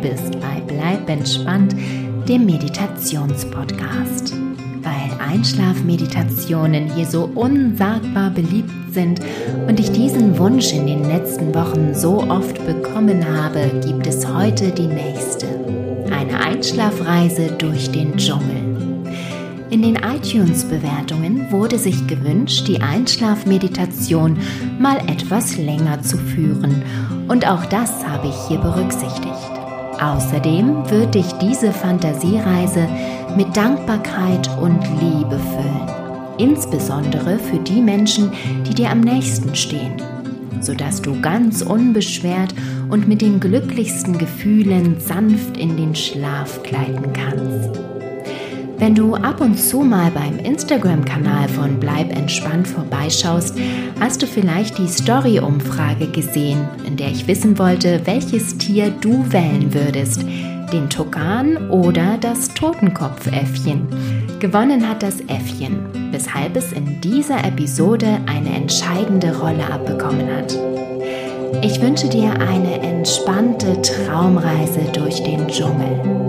bist bei Bleib entspannt, dem Meditationspodcast. Weil Einschlafmeditationen hier so unsagbar beliebt sind und ich diesen Wunsch in den letzten Wochen so oft bekommen habe, gibt es heute die nächste. Eine Einschlafreise durch den Dschungel. In den iTunes-Bewertungen wurde sich gewünscht, die Einschlafmeditation mal etwas länger zu führen. Und auch das habe ich hier berücksichtigt. Außerdem wird dich diese Fantasiereise mit Dankbarkeit und Liebe füllen. Insbesondere für die Menschen, die dir am nächsten stehen, sodass du ganz unbeschwert und mit den glücklichsten Gefühlen sanft in den Schlaf gleiten kannst. Wenn du ab und zu mal beim Instagram-Kanal von Bleib entspannt vorbeischaust, hast du vielleicht die Story-Umfrage gesehen, in der ich wissen wollte, welches Tier du wählen würdest, den Tukan oder das Totenkopfäffchen. Gewonnen hat das Äffchen, weshalb es in dieser Episode eine entscheidende Rolle abbekommen hat. Ich wünsche dir eine entspannte Traumreise durch den Dschungel.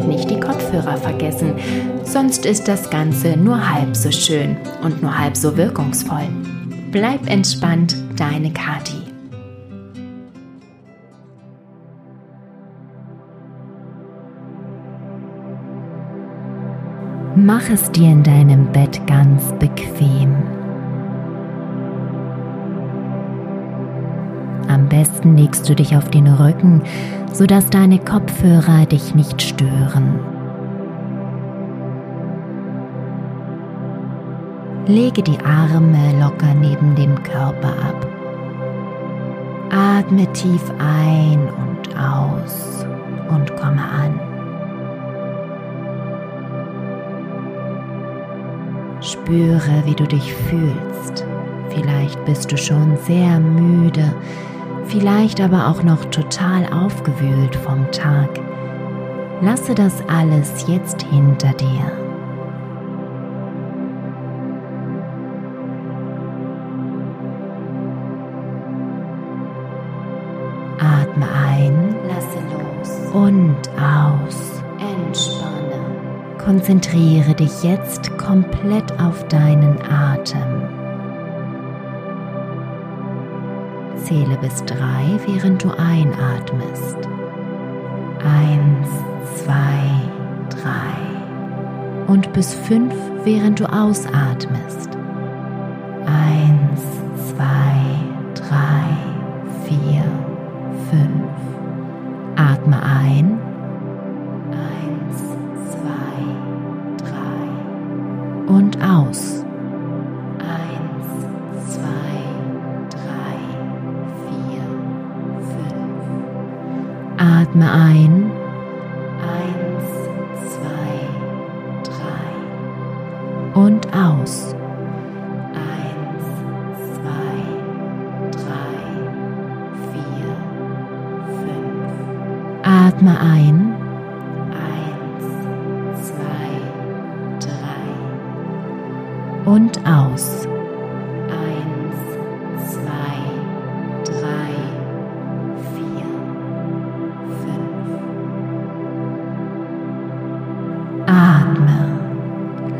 Und nicht die Kopfhörer vergessen, sonst ist das Ganze nur halb so schön und nur halb so wirkungsvoll. Bleib entspannt, deine Kati. Mach es dir in deinem Bett ganz bequem. Besten legst du dich auf den Rücken, sodass deine Kopfhörer dich nicht stören. Lege die Arme locker neben dem Körper ab. Atme tief ein und aus und komme an. Spüre, wie du dich fühlst. Vielleicht bist du schon sehr müde vielleicht aber auch noch total aufgewühlt vom Tag. Lasse das alles jetzt hinter dir. Atme ein, lasse los und aus. Entspanne. Konzentriere dich jetzt komplett auf deinen Atem. Zähle bis drei, während du einatmest. Eins, zwei, drei. Und bis fünf, während du ausatmest. Eins, zwei, drei, vier, fünf. Atme ein. Eins, zwei, drei. Und aus. Atme ein.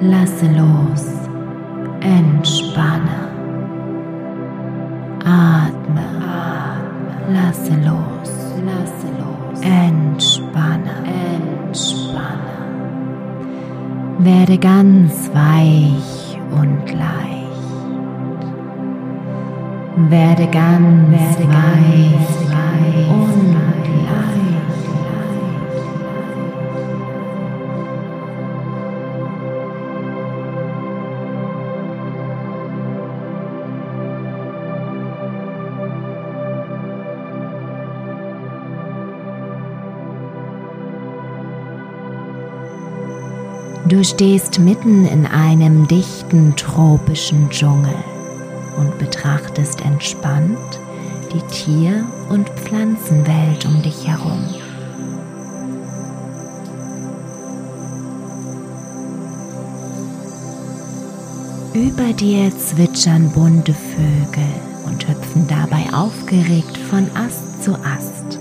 Lasse los, entspanne. Atme, atme, lasse los, lasse los, entspanne, entspanne. Werde ganz weich und leicht. Werde ganz, werde weich, weich und leicht. Du stehst mitten in einem dichten tropischen Dschungel und betrachtest entspannt die Tier- und Pflanzenwelt um dich herum. Über dir zwitschern bunte Vögel und hüpfen dabei aufgeregt von Ast zu Ast.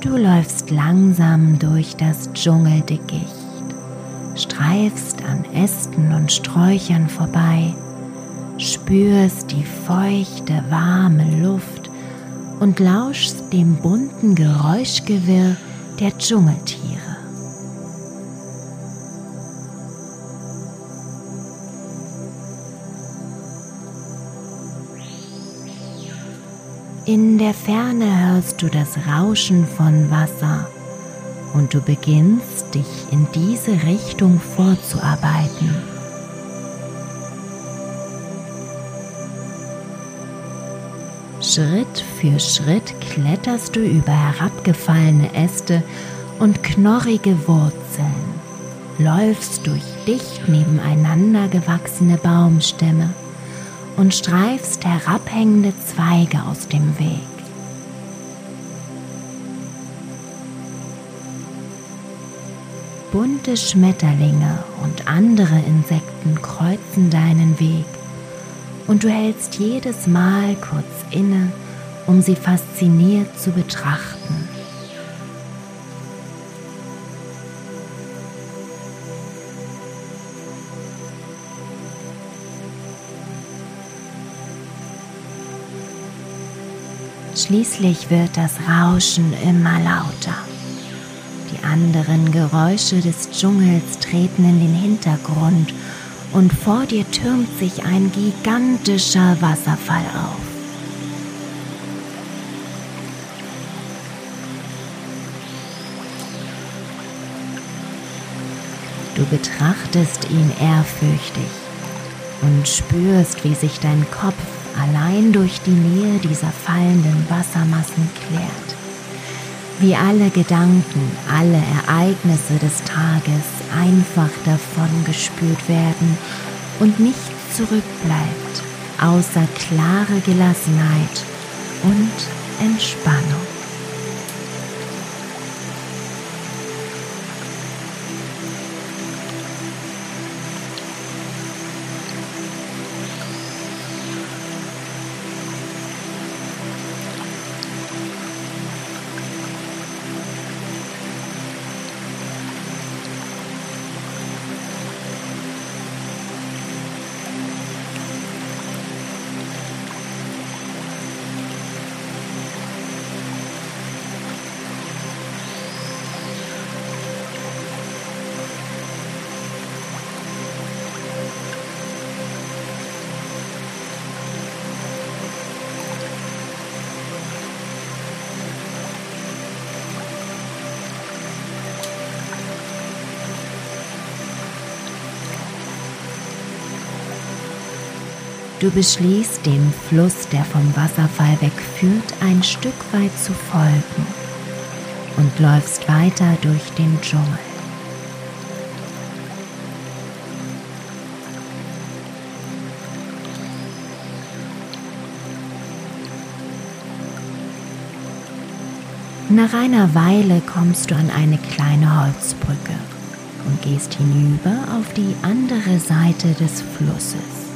Du läufst langsam durch das Dschungeldickicht, streifst an Ästen und Sträuchern vorbei, spürst die feuchte, warme Luft und lauschst dem bunten Geräuschgewirr der Dschungeltiere. In der Ferne hörst du das Rauschen von Wasser. Und du beginnst dich in diese Richtung vorzuarbeiten. Schritt für Schritt kletterst du über herabgefallene Äste und knorrige Wurzeln, läufst durch dicht nebeneinander gewachsene Baumstämme und streifst herabhängende Zweige aus dem Weg. Bunte Schmetterlinge und andere Insekten kreuzen deinen Weg und du hältst jedes Mal kurz inne, um sie fasziniert zu betrachten. Schließlich wird das Rauschen immer lauter. Die anderen Geräusche des Dschungels treten in den Hintergrund und vor dir türmt sich ein gigantischer Wasserfall auf. Du betrachtest ihn ehrfürchtig und spürst, wie sich dein Kopf allein durch die Nähe dieser fallenden Wassermassen klärt. Wie alle Gedanken, alle Ereignisse des Tages einfach davon gespürt werden und nichts zurückbleibt, außer klare Gelassenheit und Entspannung. Du beschließt, dem Fluss, der vom Wasserfall wegführt, ein Stück weit zu folgen und läufst weiter durch den Dschungel. Nach einer Weile kommst du an eine kleine Holzbrücke und gehst hinüber auf die andere Seite des Flusses.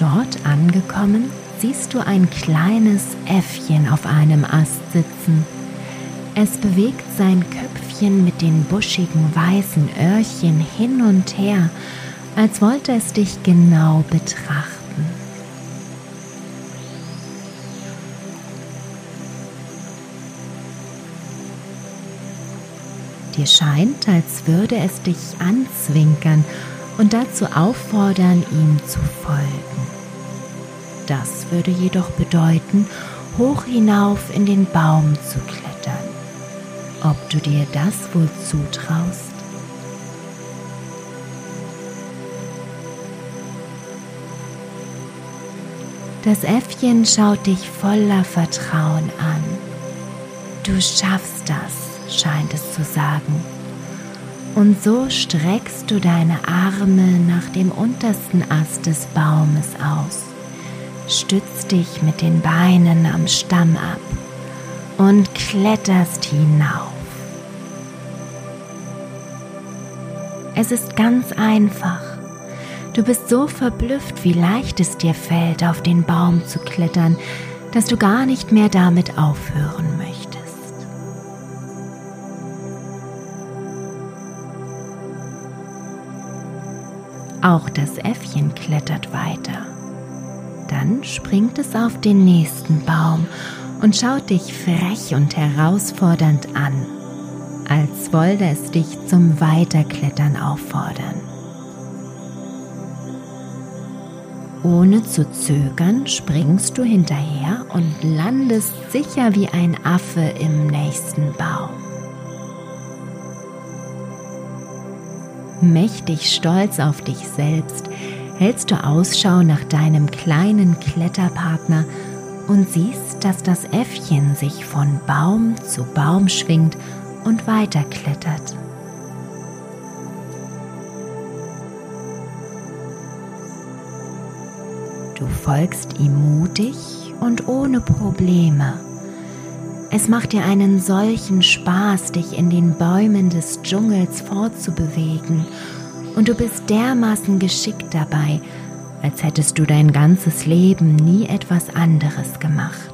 Dort angekommen, siehst du ein kleines Äffchen auf einem Ast sitzen. Es bewegt sein Köpfchen mit den buschigen weißen Öhrchen hin und her, als wollte es dich genau betrachten. Dir scheint, als würde es dich anzwinkern und dazu auffordern, ihm zu folgen. Das würde jedoch bedeuten, hoch hinauf in den Baum zu klettern. Ob du dir das wohl zutraust? Das Äffchen schaut dich voller Vertrauen an. Du schaffst das, scheint es zu sagen und so streckst du deine Arme nach dem untersten Ast des Baumes aus, stützt dich mit den Beinen am Stamm ab und kletterst hinauf. Es ist ganz einfach. Du bist so verblüfft, wie leicht es dir fällt, auf den Baum zu klettern, dass du gar nicht mehr damit aufhören Auch das Äffchen klettert weiter. Dann springt es auf den nächsten Baum und schaut dich frech und herausfordernd an, als wollte es dich zum Weiterklettern auffordern. Ohne zu zögern springst du hinterher und landest sicher wie ein Affe im nächsten Baum. Mächtig stolz auf dich selbst hältst du Ausschau nach deinem kleinen Kletterpartner und siehst, dass das Äffchen sich von Baum zu Baum schwingt und weiterklettert. Du folgst ihm mutig und ohne Probleme. Es macht dir einen solchen Spaß, dich in den Bäumen des Dschungels fortzubewegen, und du bist dermaßen geschickt dabei, als hättest du dein ganzes Leben nie etwas anderes gemacht.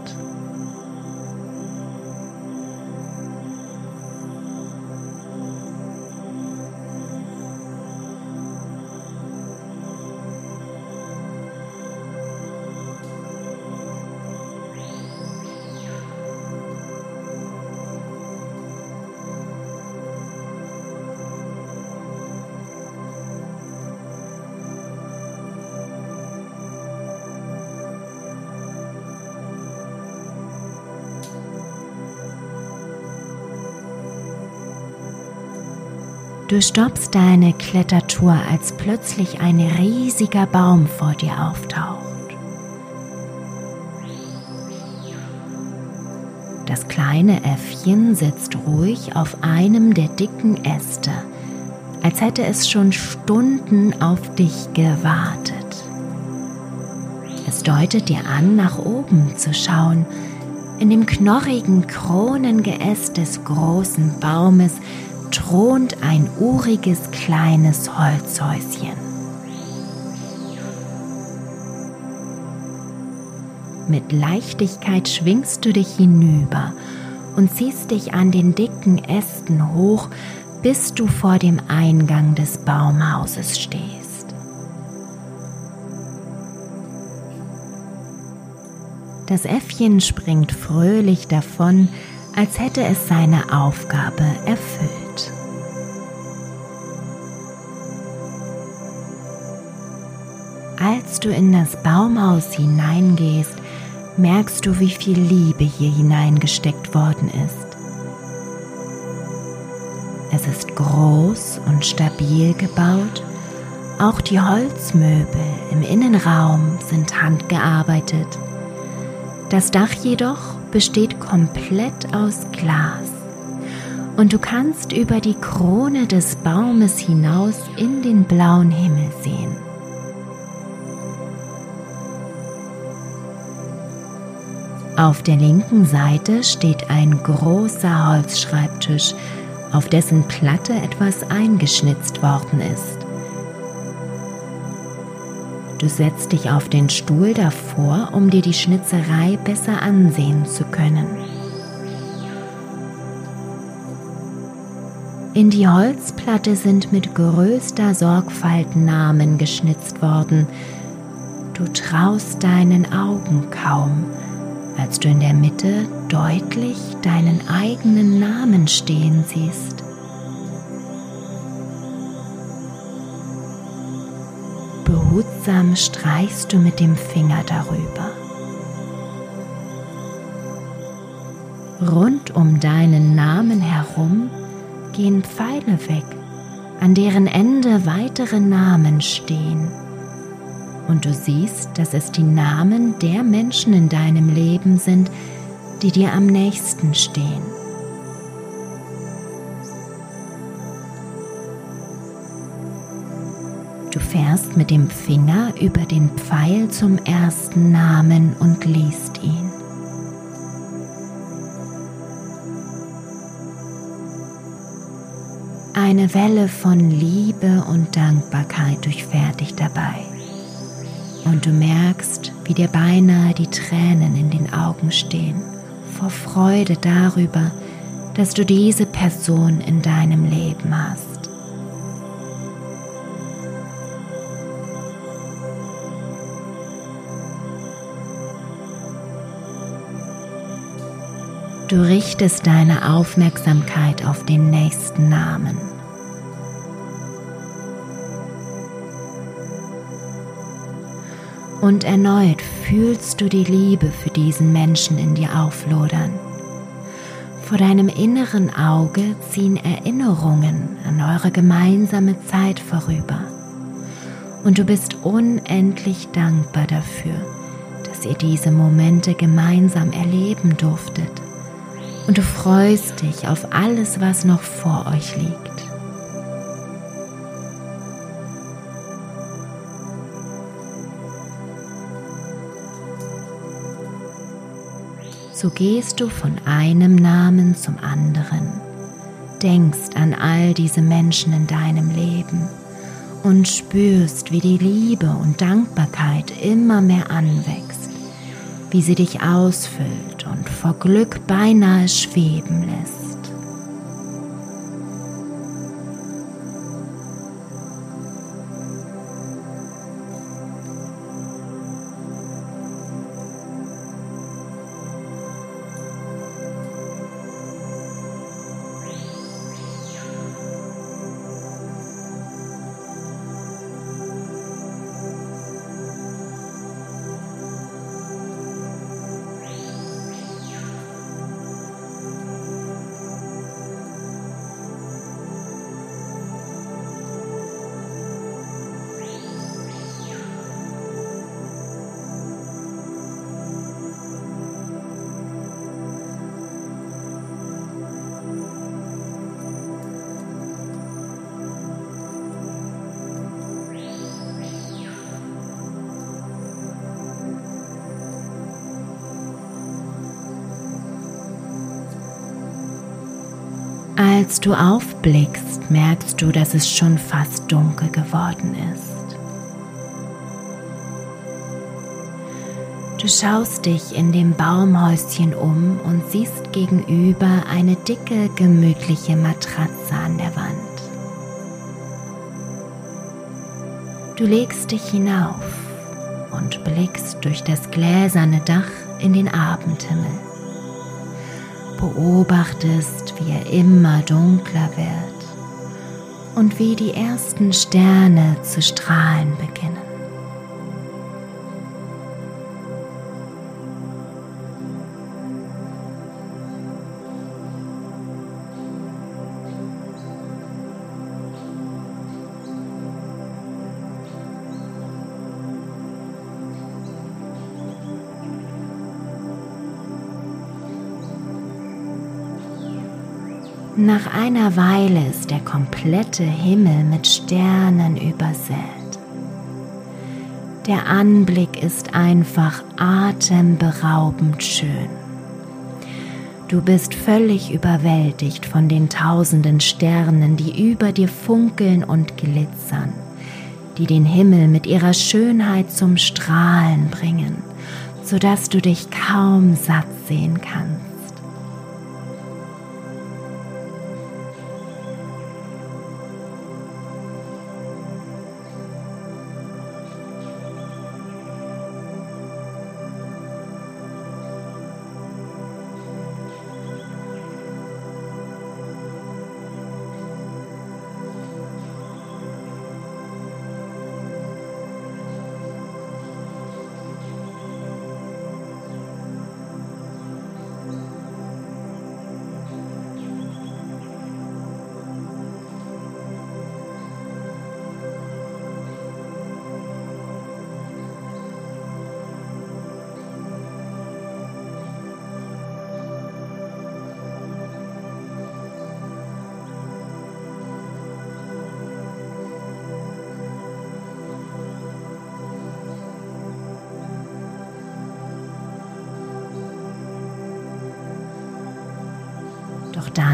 Du stoppst deine Klettertour, als plötzlich ein riesiger Baum vor dir auftaucht. Das kleine Äffchen sitzt ruhig auf einem der dicken Äste, als hätte es schon Stunden auf dich gewartet. Es deutet dir an, nach oben zu schauen. In dem knorrigen Kronengeäst des großen Baumes thront ein uriges kleines Holzhäuschen. Mit Leichtigkeit schwingst du dich hinüber und ziehst dich an den dicken Ästen hoch, bis du vor dem Eingang des Baumhauses stehst. Das Äffchen springt fröhlich davon, als hätte es seine Aufgabe erfüllt. Als du in das Baumhaus hineingehst, merkst du, wie viel Liebe hier hineingesteckt worden ist. Es ist groß und stabil gebaut. Auch die Holzmöbel im Innenraum sind handgearbeitet. Das Dach jedoch besteht komplett aus Glas und du kannst über die Krone des Baumes hinaus in den blauen Himmel sehen. Auf der linken Seite steht ein großer Holzschreibtisch, auf dessen Platte etwas eingeschnitzt worden ist. Du setzt dich auf den Stuhl davor, um dir die Schnitzerei besser ansehen zu können. In die Holzplatte sind mit größter Sorgfalt Namen geschnitzt worden. Du traust deinen Augen kaum, als du in der Mitte deutlich deinen eigenen Namen stehen siehst. Behutsam streichst du mit dem Finger darüber. Rund um deinen Namen herum gehen Pfeile weg, an deren Ende weitere Namen stehen und du siehst, dass es die Namen der Menschen in deinem Leben sind, die dir am nächsten stehen. Du fährst mit dem Finger über den Pfeil zum ersten Namen und liest ihn. Eine Welle von Liebe und Dankbarkeit durchfährt dich dabei und du merkst, wie dir beinahe die Tränen in den Augen stehen, vor Freude darüber, dass du diese Person in deinem Leben hast. Du richtest deine Aufmerksamkeit auf den nächsten Namen. Und erneut fühlst du die Liebe für diesen Menschen in dir auflodern. Vor deinem inneren Auge ziehen Erinnerungen an eure gemeinsame Zeit vorüber. Und du bist unendlich dankbar dafür, dass ihr diese Momente gemeinsam erleben durftet und du freust dich auf alles, was noch vor euch liegt. So gehst du von einem Namen zum anderen, denkst an all diese Menschen in deinem Leben und spürst, wie die Liebe und Dankbarkeit immer mehr anwächst, wie sie dich ausfüllt und vor Glück beinahe schweben lässt. Als du aufblickst, merkst du, dass es schon fast dunkel geworden ist. Du schaust dich in dem Baumhäuschen um und siehst gegenüber eine dicke, gemütliche Matratze an der Wand. Du legst dich hinauf und blickst durch das gläserne Dach in den Abendhimmel beobachtest, wie er immer dunkler wird und wie die ersten Sterne zu strahlen beginnen. Nach einer Weile ist der komplette Himmel mit Sternen übersät. Der Anblick ist einfach atemberaubend schön. Du bist völlig überwältigt von den tausenden Sternen, die über dir funkeln und glitzern, die den Himmel mit ihrer Schönheit zum Strahlen bringen, sodass du dich kaum satt sehen kannst.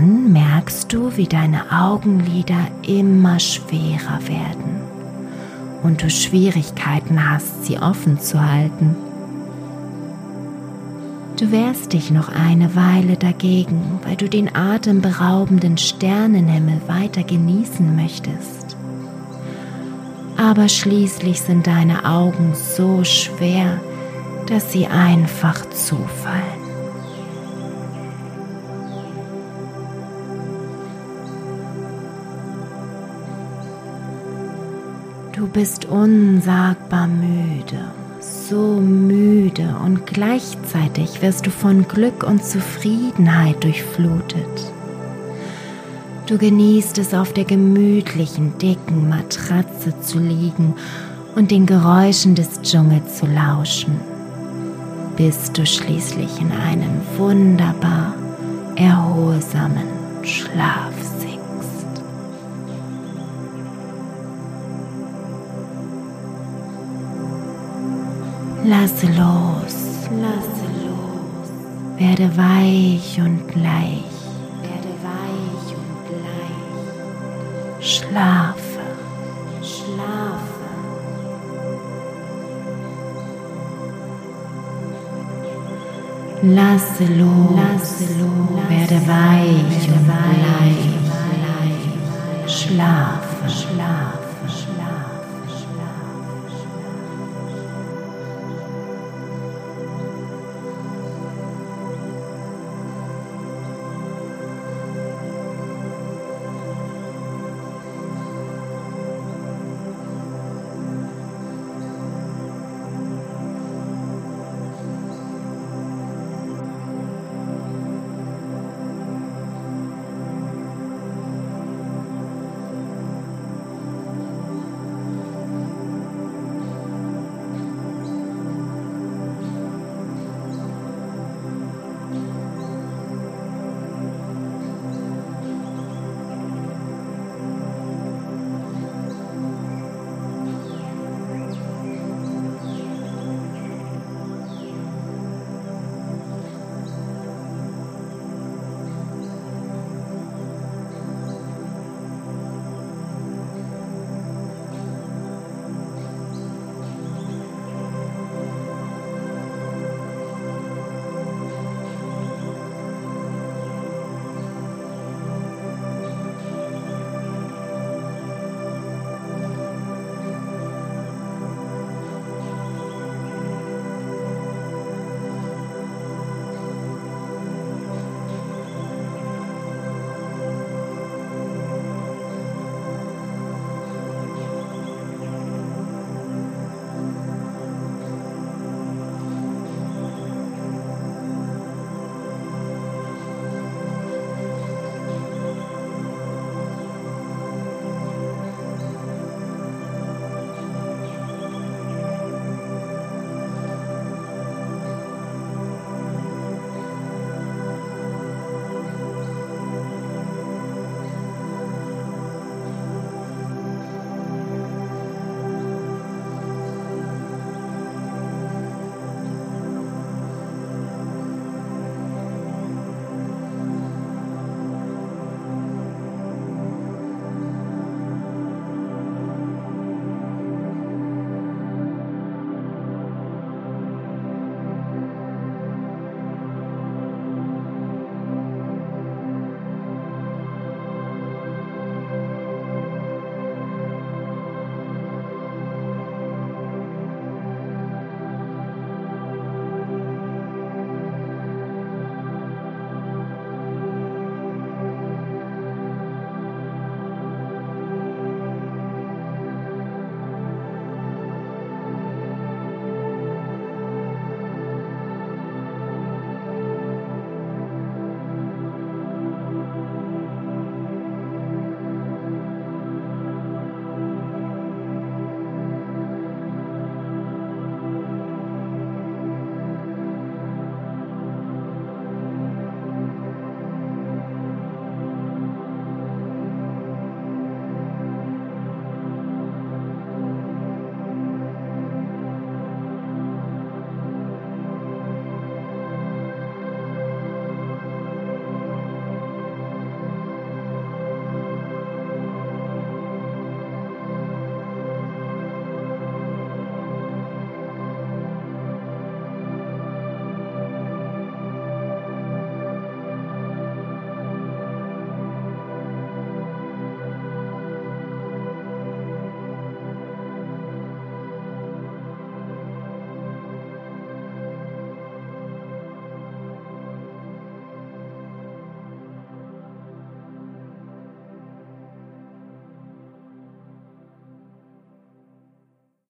Dann merkst du, wie deine Augenlider immer schwerer werden und du Schwierigkeiten hast, sie offen zu halten. Du wehrst dich noch eine Weile dagegen, weil du den atemberaubenden Sternenhimmel weiter genießen möchtest. Aber schließlich sind deine Augen so schwer, dass sie einfach zufallen. Du bist unsagbar müde, so müde und gleichzeitig wirst du von Glück und Zufriedenheit durchflutet. Du genießt es, auf der gemütlichen, dicken Matratze zu liegen und den Geräuschen des Dschungels zu lauschen, bis du schließlich in einen wunderbar erholsamen Schlaf Lasse los, lasse los. Werde weich und leicht. Werde weich und leicht. Schlafe, schlafe. Lasse los, lasse los. Werde weich und leicht. Schlafe, schlafe.